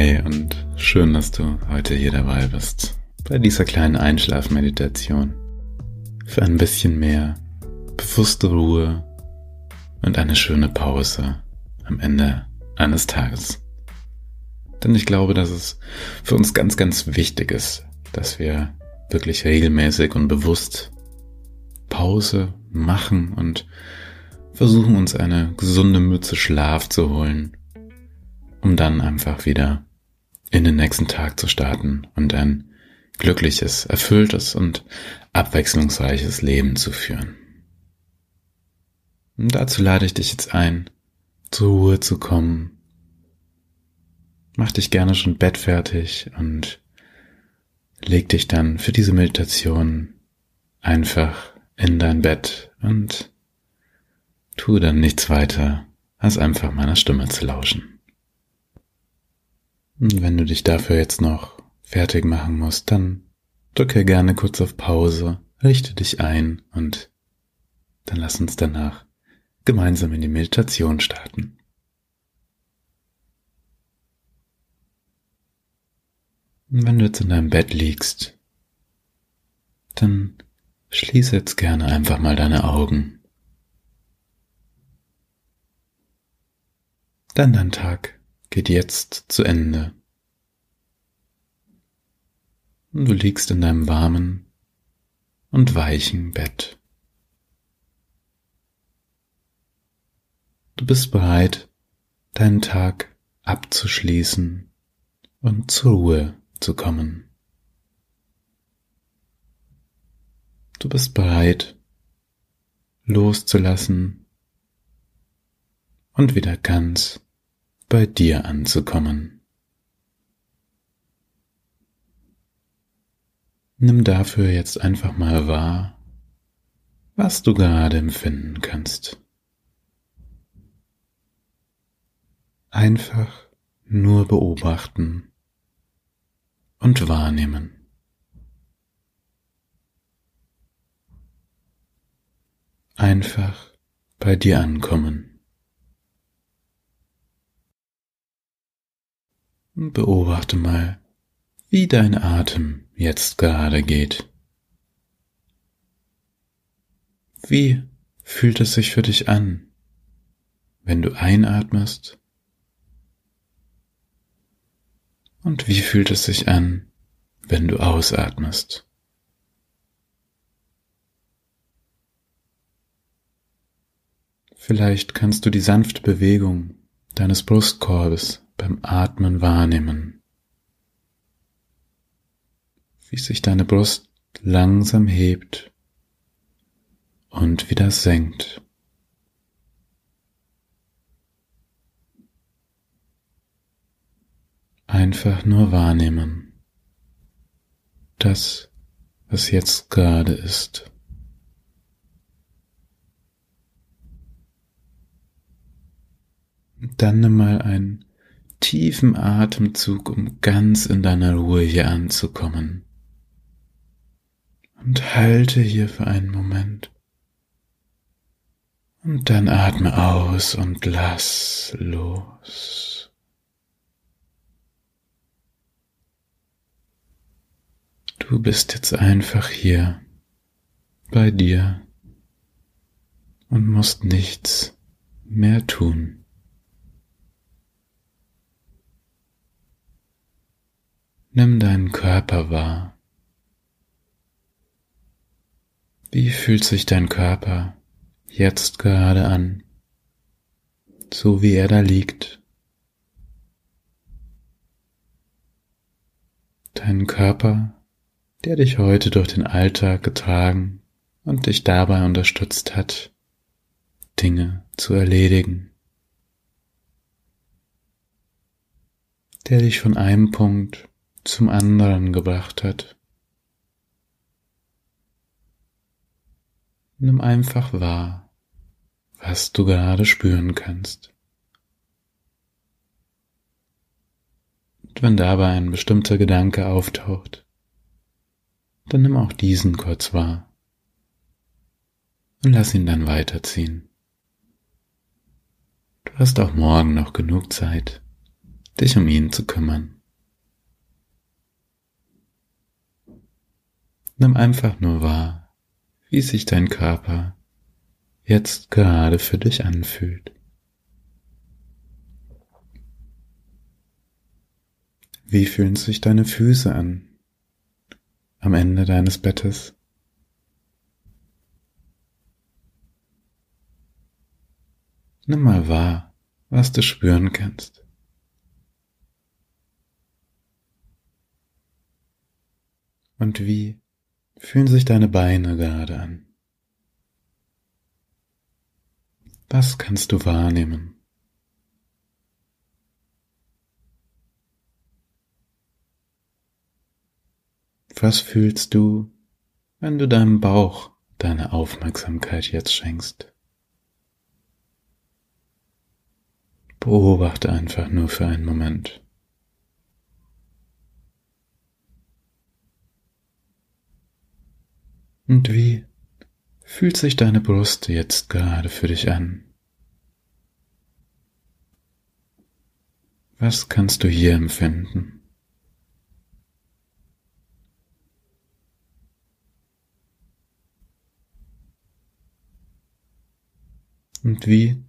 Hi und schön, dass du heute hier dabei bist bei dieser kleinen Einschlafmeditation für ein bisschen mehr bewusste Ruhe und eine schöne Pause am Ende eines Tages. Denn ich glaube, dass es für uns ganz, ganz wichtig ist, dass wir wirklich regelmäßig und bewusst Pause machen und versuchen uns eine gesunde Mütze Schlaf zu holen, um dann einfach wieder in den nächsten Tag zu starten und ein glückliches, erfülltes und abwechslungsreiches Leben zu führen. Und dazu lade ich dich jetzt ein, zur Ruhe zu kommen. Mach dich gerne schon bettfertig und leg dich dann für diese Meditation einfach in dein Bett und tu dann nichts weiter, als einfach meiner Stimme zu lauschen. Wenn du dich dafür jetzt noch fertig machen musst, dann drücke gerne kurz auf Pause, richte dich ein und dann lass uns danach gemeinsam in die Meditation starten. Wenn du jetzt in deinem Bett liegst, dann schließe jetzt gerne einfach mal deine Augen. Denn dein Tag geht jetzt zu Ende. Und du liegst in deinem warmen und weichen Bett. Du bist bereit, deinen Tag abzuschließen und zur Ruhe zu kommen. Du bist bereit, loszulassen und wieder ganz bei dir anzukommen. Nimm dafür jetzt einfach mal wahr, was du gerade empfinden kannst. Einfach nur beobachten und wahrnehmen. Einfach bei dir ankommen. Beobachte mal, wie dein Atem jetzt gerade geht. Wie fühlt es sich für dich an, wenn du einatmest Und wie fühlt es sich an, wenn du ausatmest? Vielleicht kannst du die sanfte Bewegung deines Brustkorbes beim Atmen wahrnehmen, wie sich deine Brust langsam hebt und wieder senkt. einfach nur wahrnehmen. Das, was jetzt gerade ist. Dann nimm mal einen tiefen Atemzug, um ganz in deiner Ruhe hier anzukommen. Und halte hier für einen Moment. Und dann atme aus und lass los. Du bist jetzt einfach hier bei dir und musst nichts mehr tun. Nimm deinen Körper wahr. Wie fühlt sich dein Körper jetzt gerade an, so wie er da liegt? Dein Körper der dich heute durch den Alltag getragen und dich dabei unterstützt hat, Dinge zu erledigen, der dich von einem Punkt zum anderen gebracht hat. Nimm einfach wahr, was du gerade spüren kannst. Und wenn dabei ein bestimmter Gedanke auftaucht, dann nimm auch diesen kurz wahr und lass ihn dann weiterziehen. Du hast auch morgen noch genug Zeit, dich um ihn zu kümmern. Nimm einfach nur wahr, wie sich dein Körper jetzt gerade für dich anfühlt. Wie fühlen sich deine Füße an am Ende deines Bettes? Nimm mal wahr, was du spüren kannst. Und wie fühlen sich deine Beine gerade an? Was kannst du wahrnehmen? Was fühlst du, wenn du deinem Bauch deine Aufmerksamkeit jetzt schenkst? Beobachte einfach nur für einen Moment. Und wie fühlt sich deine Brust jetzt gerade für dich an? Was kannst du hier empfinden? Und wie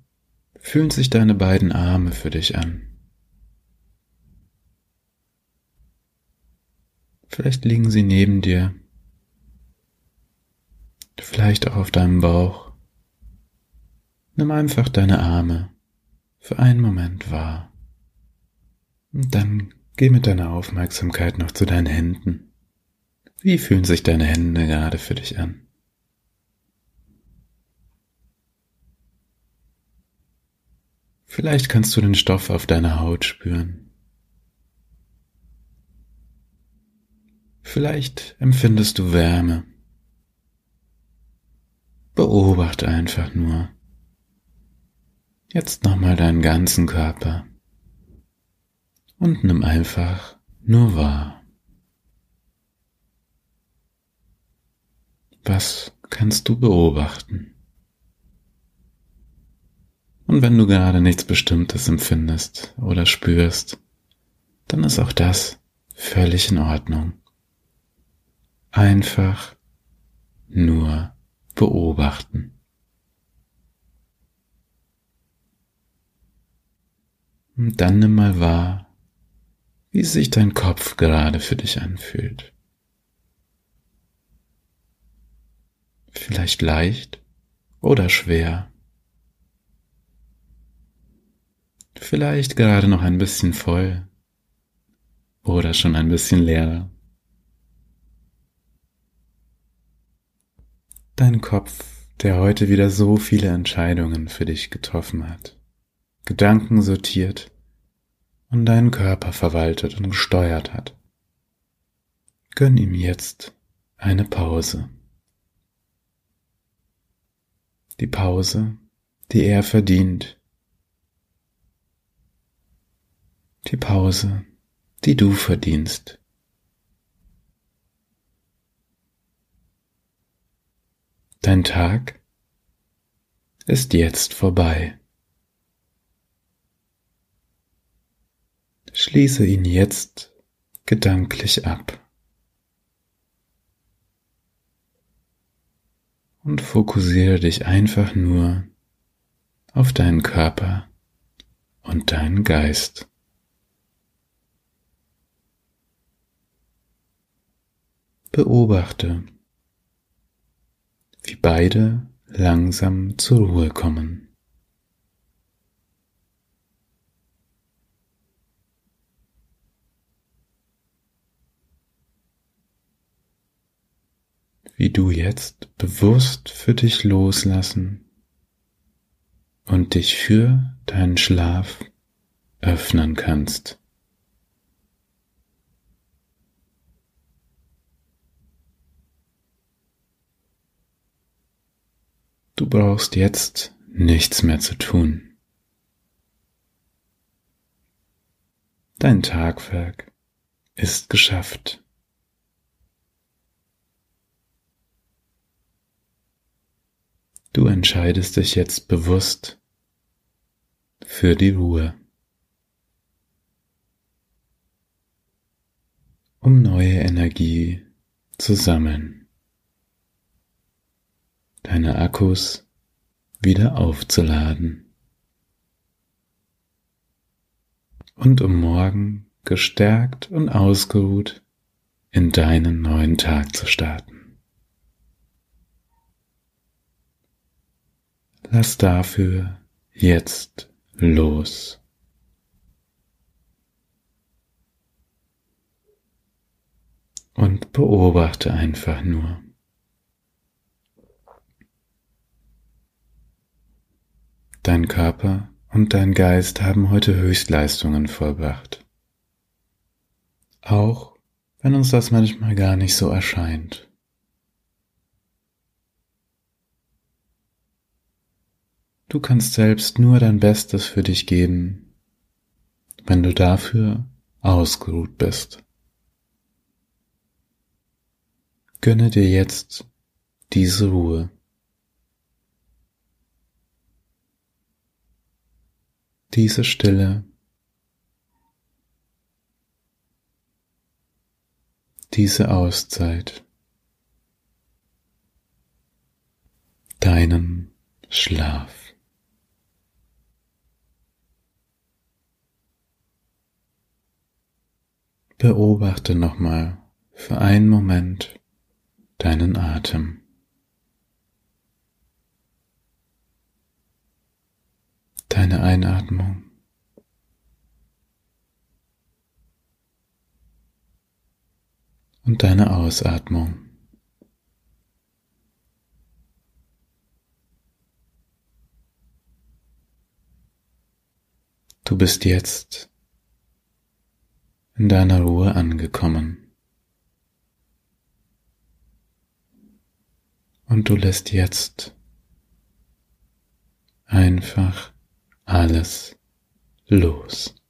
fühlen sich deine beiden Arme für dich an? Vielleicht liegen sie neben dir, vielleicht auch auf deinem Bauch. Nimm einfach deine Arme für einen Moment wahr. Und dann geh mit deiner Aufmerksamkeit noch zu deinen Händen. Wie fühlen sich deine Hände gerade für dich an? Vielleicht kannst du den Stoff auf deiner Haut spüren. Vielleicht empfindest du Wärme. Beobachte einfach nur. Jetzt nochmal deinen ganzen Körper und nimm einfach nur wahr. Was kannst du beobachten? Und wenn du gerade nichts Bestimmtes empfindest oder spürst, dann ist auch das völlig in Ordnung. Einfach nur beobachten. Und dann nimm mal wahr, wie sich dein Kopf gerade für dich anfühlt. Vielleicht leicht oder schwer. Vielleicht gerade noch ein bisschen voll oder schon ein bisschen leer. Dein Kopf, der heute wieder so viele Entscheidungen für dich getroffen hat, Gedanken sortiert und deinen Körper verwaltet und gesteuert hat. Gönn ihm jetzt eine Pause. Die Pause, die er verdient die Pause, die du verdienst. Dein Tag ist jetzt vorbei. Schließe ihn jetzt gedanklich ab und fokussiere dich einfach nur auf deinen Körper und deinen Geist. Beobachte, wie beide langsam zur Ruhe kommen. Wie du jetzt bewusst für dich loslassen und dich für deinen Schlaf öffnen kannst. Du brauchst jetzt nichts mehr zu tun. Dein Tagwerk ist geschafft. Du entscheidest dich jetzt bewusst für die Ruhe. um neue Energie zu sammeln, deine Akkus wieder aufzuladen und um morgen gestärkt und ausgeruht in deinen neuen Tag zu starten. Lass dafür jetzt los. Und beobachte einfach nur. Dein Körper und dein Geist haben heute Höchstleistungen vollbracht. Auch wenn uns das manchmal gar nicht so erscheint. Du kannst selbst nur dein Bestes für dich geben, wenn du dafür ausgeruht bist. Gönne dir jetzt diese Ruhe. Diese Stille. Diese Auszeit. Deinen Schlaf. Beobachte nochmal für einen Moment deinen Atem. Deine Einatmung. Und deine Ausatmung. Du bist jetzt in deiner Ruhe angekommen. Und du lässt jetzt einfach alles los.